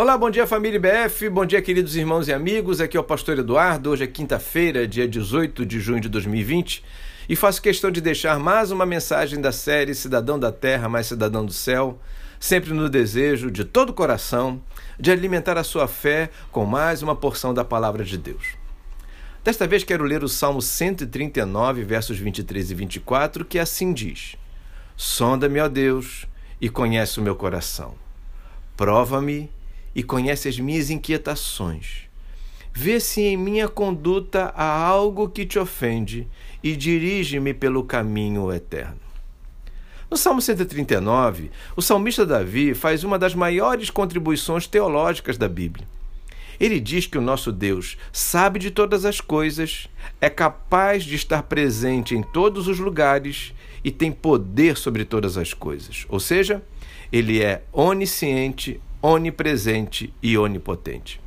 Olá, bom dia família BF, bom dia queridos irmãos e amigos. Aqui é o pastor Eduardo. Hoje é quinta-feira, dia 18 de junho de 2020, e faço questão de deixar mais uma mensagem da série Cidadão da Terra mais Cidadão do Céu, sempre no desejo de todo o coração de alimentar a sua fé com mais uma porção da palavra de Deus. Desta vez quero ler o Salmo 139, versos 23 e 24, que assim diz: Sonda-me, ó Deus, e conhece o meu coração. Prova-me e conhece as minhas inquietações. Vê se em minha conduta há algo que te ofende e dirige-me pelo caminho eterno. No Salmo 139, o salmista Davi faz uma das maiores contribuições teológicas da Bíblia. Ele diz que o nosso Deus sabe de todas as coisas, é capaz de estar presente em todos os lugares e tem poder sobre todas as coisas. Ou seja, ele é onisciente, onipresente e onipotente.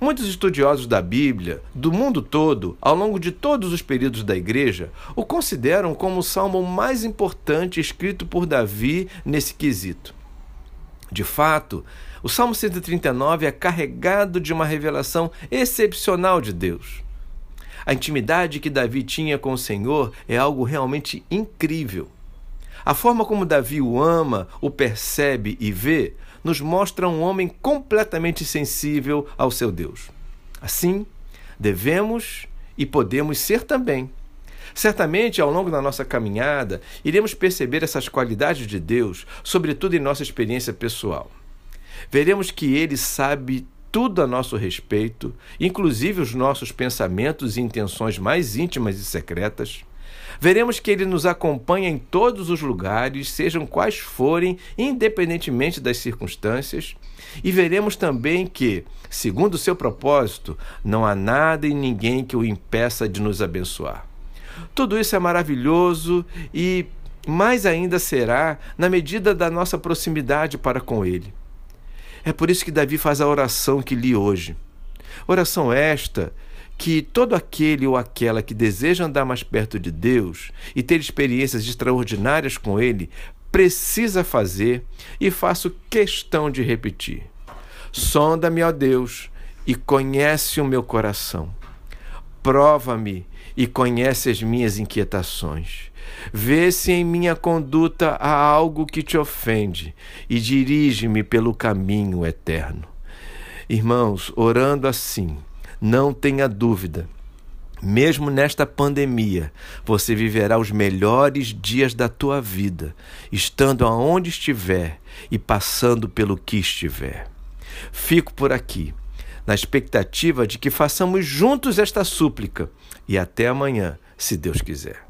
Muitos estudiosos da Bíblia, do mundo todo, ao longo de todos os períodos da Igreja, o consideram como o salmo mais importante escrito por Davi nesse quesito. De fato, o Salmo 139 é carregado de uma revelação excepcional de Deus. A intimidade que Davi tinha com o Senhor é algo realmente incrível. A forma como Davi o ama, o percebe e vê nos mostra um homem completamente sensível ao seu Deus. Assim, devemos e podemos ser também. Certamente, ao longo da nossa caminhada, iremos perceber essas qualidades de Deus, sobretudo em nossa experiência pessoal. Veremos que Ele sabe tudo a nosso respeito, inclusive os nossos pensamentos e intenções mais íntimas e secretas. Veremos que ele nos acompanha em todos os lugares, sejam quais forem, independentemente das circunstâncias. E veremos também que, segundo o seu propósito, não há nada e ninguém que o impeça de nos abençoar. Tudo isso é maravilhoso e mais ainda será na medida da nossa proximidade para com Ele. É por isso que Davi faz a oração que li hoje. Oração esta que todo aquele ou aquela que deseja andar mais perto de Deus e ter experiências extraordinárias com Ele precisa fazer e faço questão de repetir. Sonda-me, ó Deus, e conhece o meu coração. Prova-me e conhece as minhas inquietações. Vê se em minha conduta há algo que te ofende e dirige-me pelo caminho eterno. Irmãos, orando assim, não tenha dúvida. Mesmo nesta pandemia, você viverá os melhores dias da tua vida, estando aonde estiver e passando pelo que estiver. Fico por aqui, na expectativa de que façamos juntos esta súplica e até amanhã, se Deus quiser.